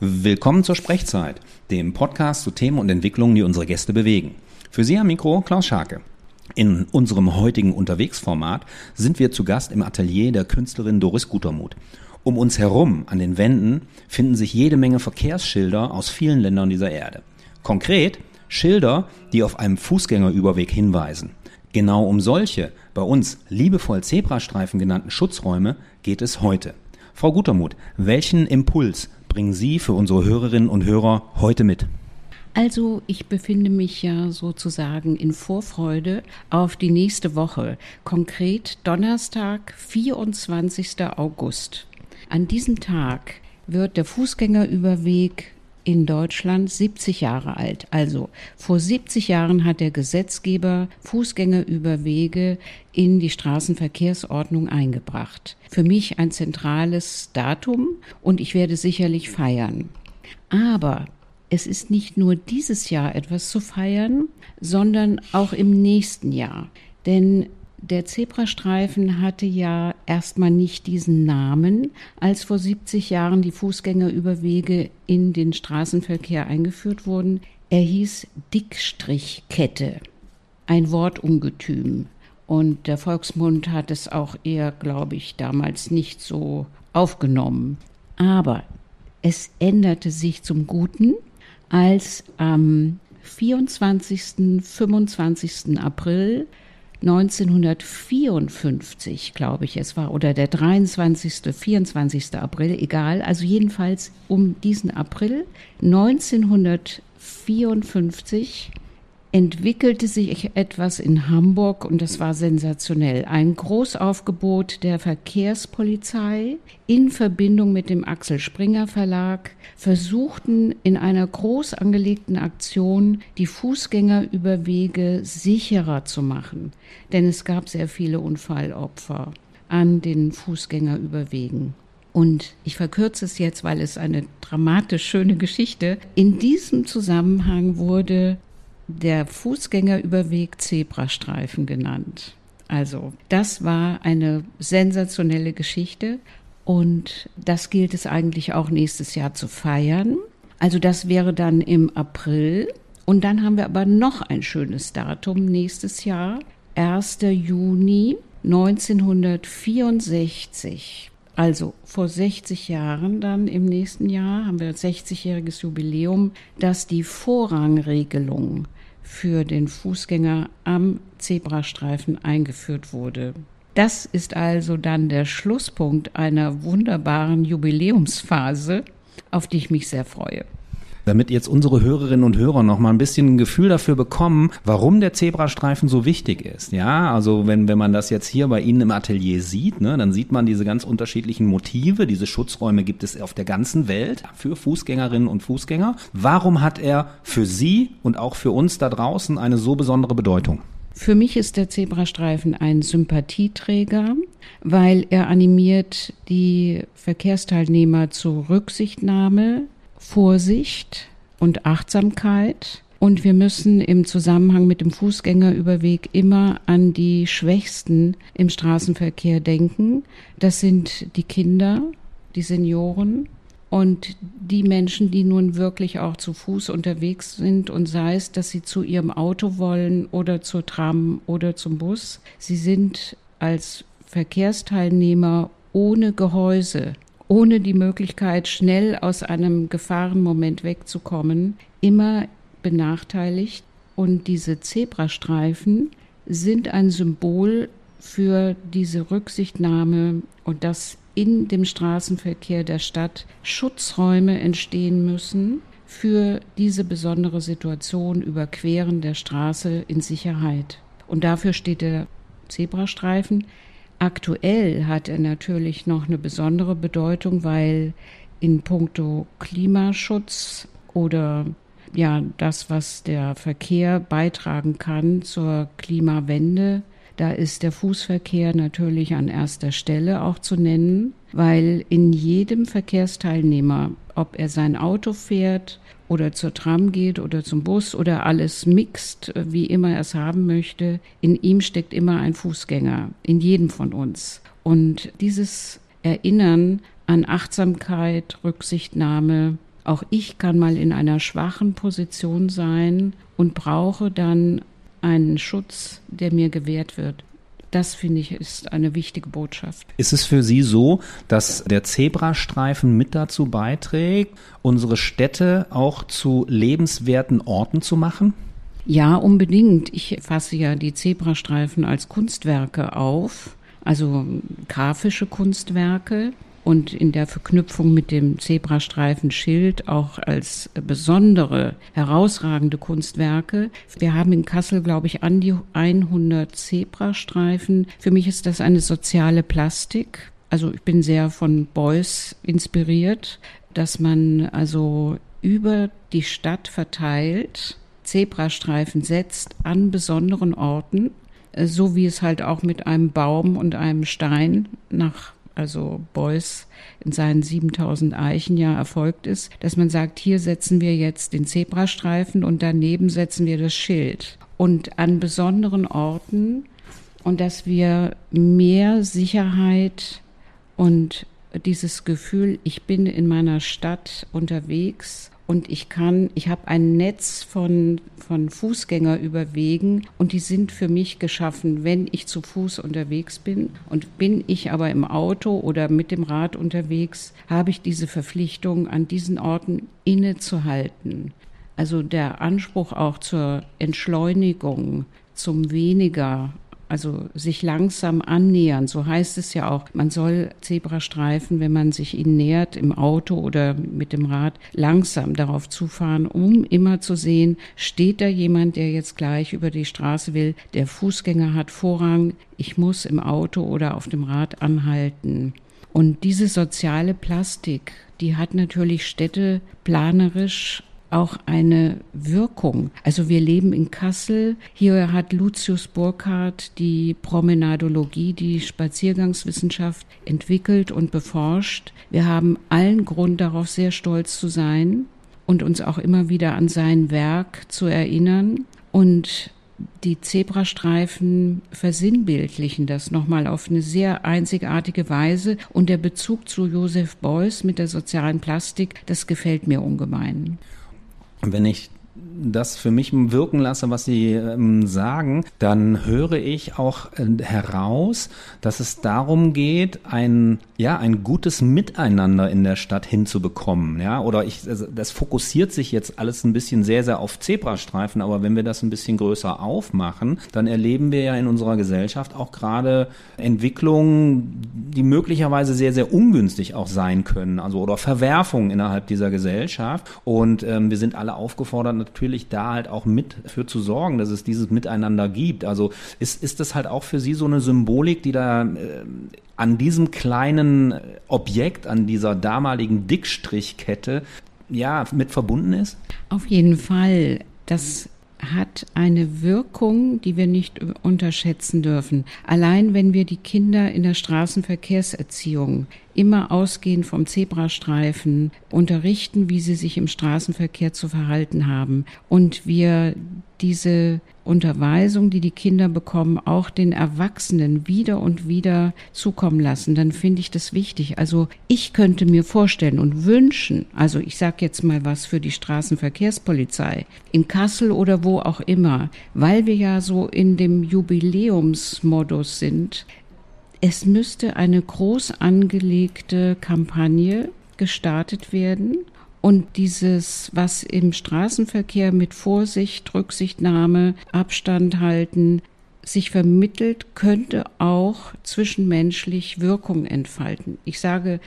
Willkommen zur Sprechzeit, dem Podcast zu Themen und Entwicklungen, die unsere Gäste bewegen. Für Sie am Mikro Klaus Scharke. In unserem heutigen Unterwegsformat sind wir zu Gast im Atelier der Künstlerin Doris Gutermuth. Um uns herum an den Wänden finden sich jede Menge Verkehrsschilder aus vielen Ländern dieser Erde. Konkret Schilder, die auf einem Fußgängerüberweg hinweisen. Genau um solche, bei uns liebevoll Zebrastreifen genannten Schutzräume geht es heute. Frau Gutermuth, welchen Impuls bringen Sie für unsere Hörerinnen und Hörer heute mit? Also ich befinde mich ja sozusagen in Vorfreude auf die nächste Woche, konkret Donnerstag, 24. August. An diesem Tag wird der Fußgängerüberweg in Deutschland 70 Jahre alt. Also vor 70 Jahren hat der Gesetzgeber Fußgängerüberwege in die Straßenverkehrsordnung eingebracht. Für mich ein zentrales Datum und ich werde sicherlich feiern. Aber es ist nicht nur dieses Jahr etwas zu feiern, sondern auch im nächsten Jahr. Denn der Zebrastreifen hatte ja erstmal nicht diesen Namen, als vor 70 Jahren die Fußgängerüberwege in den Straßenverkehr eingeführt wurden. Er hieß Dickstrichkette, ein Wortungetüm. Und der Volksmund hat es auch eher, glaube ich, damals nicht so aufgenommen. Aber es änderte sich zum Guten, als am 24., 25. April 1954, glaube ich, es war, oder der 23., 24. April, egal, also jedenfalls um diesen April 1954 entwickelte sich etwas in Hamburg und das war sensationell. Ein Großaufgebot der Verkehrspolizei in Verbindung mit dem Axel Springer Verlag versuchten in einer groß angelegten Aktion die Fußgängerüberwege sicherer zu machen, denn es gab sehr viele Unfallopfer an den Fußgängerüberwegen. Und ich verkürze es jetzt, weil es eine dramatisch schöne Geschichte. In diesem Zusammenhang wurde der Fußgängerüberweg Zebrastreifen genannt. Also das war eine sensationelle Geschichte und das gilt es eigentlich auch nächstes Jahr zu feiern. Also das wäre dann im April. Und dann haben wir aber noch ein schönes Datum nächstes Jahr, 1. Juni 1964. Also vor 60 Jahren dann im nächsten Jahr haben wir 60-jähriges Jubiläum, dass die Vorrangregelung für den Fußgänger am Zebrastreifen eingeführt wurde. Das ist also dann der Schlusspunkt einer wunderbaren Jubiläumsphase, auf die ich mich sehr freue damit jetzt unsere Hörerinnen und Hörer noch mal ein bisschen ein Gefühl dafür bekommen, warum der Zebrastreifen so wichtig ist. Ja, also wenn, wenn man das jetzt hier bei Ihnen im Atelier sieht, ne, dann sieht man diese ganz unterschiedlichen Motive. Diese Schutzräume gibt es auf der ganzen Welt für Fußgängerinnen und Fußgänger. Warum hat er für Sie und auch für uns da draußen eine so besondere Bedeutung? Für mich ist der Zebrastreifen ein Sympathieträger, weil er animiert die Verkehrsteilnehmer zur Rücksichtnahme, Vorsicht und Achtsamkeit. Und wir müssen im Zusammenhang mit dem Fußgängerüberweg immer an die Schwächsten im Straßenverkehr denken. Das sind die Kinder, die Senioren und die Menschen, die nun wirklich auch zu Fuß unterwegs sind und sei es, dass sie zu ihrem Auto wollen oder zur Tram oder zum Bus. Sie sind als Verkehrsteilnehmer ohne Gehäuse ohne die Möglichkeit, schnell aus einem Gefahrenmoment wegzukommen, immer benachteiligt. Und diese Zebrastreifen sind ein Symbol für diese Rücksichtnahme und dass in dem Straßenverkehr der Stadt Schutzräume entstehen müssen für diese besondere Situation Überqueren der Straße in Sicherheit. Und dafür steht der Zebrastreifen. Aktuell hat er natürlich noch eine besondere Bedeutung, weil in puncto Klimaschutz oder ja, das, was der Verkehr beitragen kann zur Klimawende, da ist der Fußverkehr natürlich an erster Stelle auch zu nennen, weil in jedem Verkehrsteilnehmer, ob er sein Auto fährt oder zur Tram geht oder zum Bus oder alles mixt, wie immer er es haben möchte, in ihm steckt immer ein Fußgänger, in jedem von uns. Und dieses Erinnern an Achtsamkeit, Rücksichtnahme, auch ich kann mal in einer schwachen Position sein und brauche dann einen Schutz, der mir gewährt wird. Das finde ich ist eine wichtige Botschaft. Ist es für Sie so, dass der Zebrastreifen mit dazu beiträgt, unsere Städte auch zu lebenswerten Orten zu machen? Ja, unbedingt. Ich fasse ja die Zebrastreifen als Kunstwerke auf, also grafische Kunstwerke und in der Verknüpfung mit dem Zebrastreifenschild auch als besondere, herausragende Kunstwerke. Wir haben in Kassel, glaube ich, an die 100 Zebrastreifen. Für mich ist das eine soziale Plastik. Also ich bin sehr von Beuys inspiriert, dass man also über die Stadt verteilt Zebrastreifen setzt an besonderen Orten, so wie es halt auch mit einem Baum und einem Stein nach also Beuys in seinen 7000 Eichen ja erfolgt ist, dass man sagt, hier setzen wir jetzt den Zebrastreifen und daneben setzen wir das Schild. Und an besonderen Orten und dass wir mehr Sicherheit und dieses Gefühl, ich bin in meiner Stadt unterwegs und ich kann, ich habe ein Netz von, von Fußgängerüberwegen und die sind für mich geschaffen, wenn ich zu Fuß unterwegs bin. Und bin ich aber im Auto oder mit dem Rad unterwegs, habe ich diese Verpflichtung, an diesen Orten innezuhalten. Also der Anspruch auch zur Entschleunigung, zum weniger also sich langsam annähern. So heißt es ja auch. Man soll Zebrastreifen, wenn man sich ihnen nähert, im Auto oder mit dem Rad, langsam darauf zufahren, um immer zu sehen, steht da jemand, der jetzt gleich über die Straße will. Der Fußgänger hat Vorrang. Ich muss im Auto oder auf dem Rad anhalten. Und diese soziale Plastik, die hat natürlich Städte planerisch auch eine Wirkung. Also wir leben in Kassel. Hier hat Lucius Burkhardt die Promenadologie, die Spaziergangswissenschaft entwickelt und beforscht. Wir haben allen Grund darauf sehr stolz zu sein und uns auch immer wieder an sein Werk zu erinnern. Und die Zebrastreifen versinnbildlichen das nochmal auf eine sehr einzigartige Weise. Und der Bezug zu Josef Beuys mit der sozialen Plastik, das gefällt mir ungemein wenn ich das für mich wirken lasse, was Sie ähm, sagen, dann höre ich auch äh, heraus, dass es darum geht, ein ja ein gutes Miteinander in der Stadt hinzubekommen, ja. Oder ich, also das fokussiert sich jetzt alles ein bisschen sehr sehr auf Zebrastreifen, aber wenn wir das ein bisschen größer aufmachen, dann erleben wir ja in unserer Gesellschaft auch gerade Entwicklungen, die möglicherweise sehr sehr ungünstig auch sein können, also oder Verwerfungen innerhalb dieser Gesellschaft. Und ähm, wir sind alle aufgefordert natürlich natürlich da halt auch mit für zu sorgen, dass es dieses Miteinander gibt. Also ist, ist das halt auch für Sie so eine Symbolik, die da äh, an diesem kleinen Objekt, an dieser damaligen Dickstrichkette, ja, mit verbunden ist? Auf jeden Fall. Das hat eine Wirkung, die wir nicht unterschätzen dürfen. Allein wenn wir die Kinder in der Straßenverkehrserziehung immer ausgehend vom Zebrastreifen unterrichten, wie sie sich im Straßenverkehr zu verhalten haben und wir diese Unterweisung, die die Kinder bekommen, auch den Erwachsenen wieder und wieder zukommen lassen, dann finde ich das wichtig. Also ich könnte mir vorstellen und wünschen, also ich sage jetzt mal was für die Straßenverkehrspolizei in Kassel oder wo auch immer, weil wir ja so in dem Jubiläumsmodus sind, es müsste eine groß angelegte Kampagne gestartet werden und dieses, was im Straßenverkehr mit Vorsicht, Rücksichtnahme, Abstand halten, sich vermittelt, könnte auch zwischenmenschlich Wirkung entfalten. Ich sage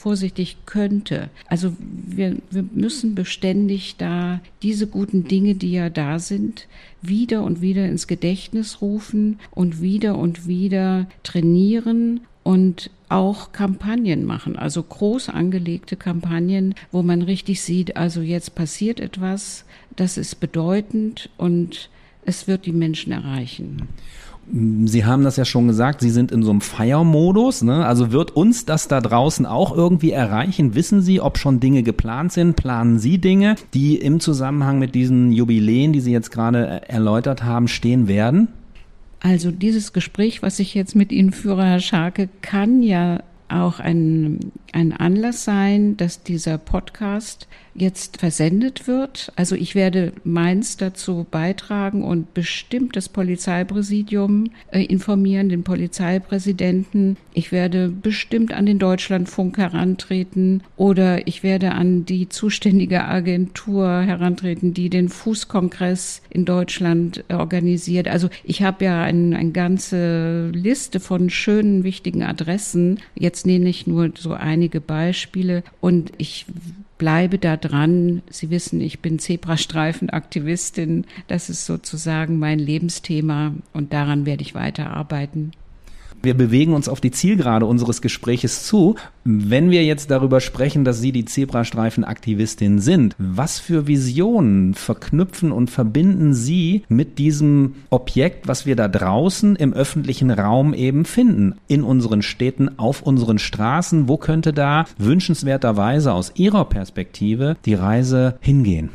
vorsichtig könnte. Also wir, wir müssen beständig da diese guten Dinge, die ja da sind, wieder und wieder ins Gedächtnis rufen und wieder und wieder trainieren und auch Kampagnen machen, also groß angelegte Kampagnen, wo man richtig sieht, also jetzt passiert etwas, das ist bedeutend und es wird die Menschen erreichen. Sie haben das ja schon gesagt, Sie sind in so einem Feiermodus. Ne? Also wird uns das da draußen auch irgendwie erreichen? Wissen Sie, ob schon Dinge geplant sind? Planen Sie Dinge, die im Zusammenhang mit diesen Jubiläen, die Sie jetzt gerade erläutert haben, stehen werden? Also dieses Gespräch, was ich jetzt mit Ihnen führe, Herr Scharke, kann ja auch ein, ein Anlass sein, dass dieser Podcast jetzt versendet wird. Also ich werde meins dazu beitragen und bestimmt das Polizeipräsidium äh, informieren, den Polizeipräsidenten. Ich werde bestimmt an den Deutschlandfunk herantreten oder ich werde an die zuständige Agentur herantreten, die den Fußkongress in Deutschland organisiert. Also ich habe ja eine ein ganze Liste von schönen, wichtigen Adressen. Jetzt nenne ich nur so einige Beispiele und ich bleibe da dran. Sie wissen, ich bin Zebrastreifenaktivistin. Das ist sozusagen mein Lebensthema und daran werde ich weiterarbeiten. Wir bewegen uns auf die Zielgerade unseres Gespräches zu. Wenn wir jetzt darüber sprechen, dass Sie die Zebrastreifenaktivistin sind, was für Visionen verknüpfen und verbinden Sie mit diesem Objekt, was wir da draußen im öffentlichen Raum eben finden? In unseren Städten, auf unseren Straßen? Wo könnte da wünschenswerterweise aus Ihrer Perspektive die Reise hingehen?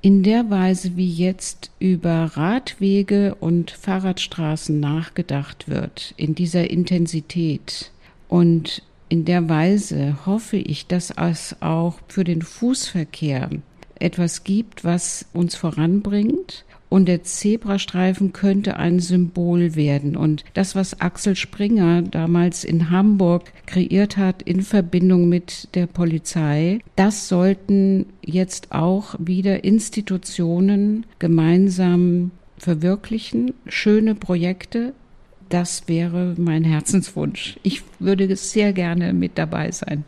In der Weise, wie jetzt über Radwege und Fahrradstraßen nachgedacht wird, in dieser Intensität. Und in der Weise hoffe ich, dass es auch für den Fußverkehr etwas gibt, was uns voranbringt und der Zebrastreifen könnte ein Symbol werden. Und das, was Axel Springer damals in Hamburg kreiert hat in Verbindung mit der Polizei, das sollten jetzt auch wieder Institutionen gemeinsam verwirklichen. Schöne Projekte. Das wäre mein Herzenswunsch. Ich würde sehr gerne mit dabei sein.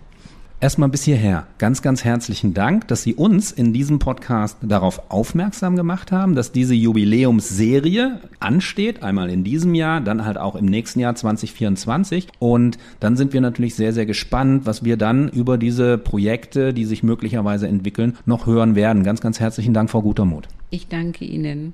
Erstmal bis hierher. Ganz, ganz herzlichen Dank, dass Sie uns in diesem Podcast darauf aufmerksam gemacht haben, dass diese Jubiläumsserie ansteht. Einmal in diesem Jahr, dann halt auch im nächsten Jahr 2024. Und dann sind wir natürlich sehr, sehr gespannt, was wir dann über diese Projekte, die sich möglicherweise entwickeln, noch hören werden. Ganz, ganz herzlichen Dank, Frau Gutermuth. Ich danke Ihnen.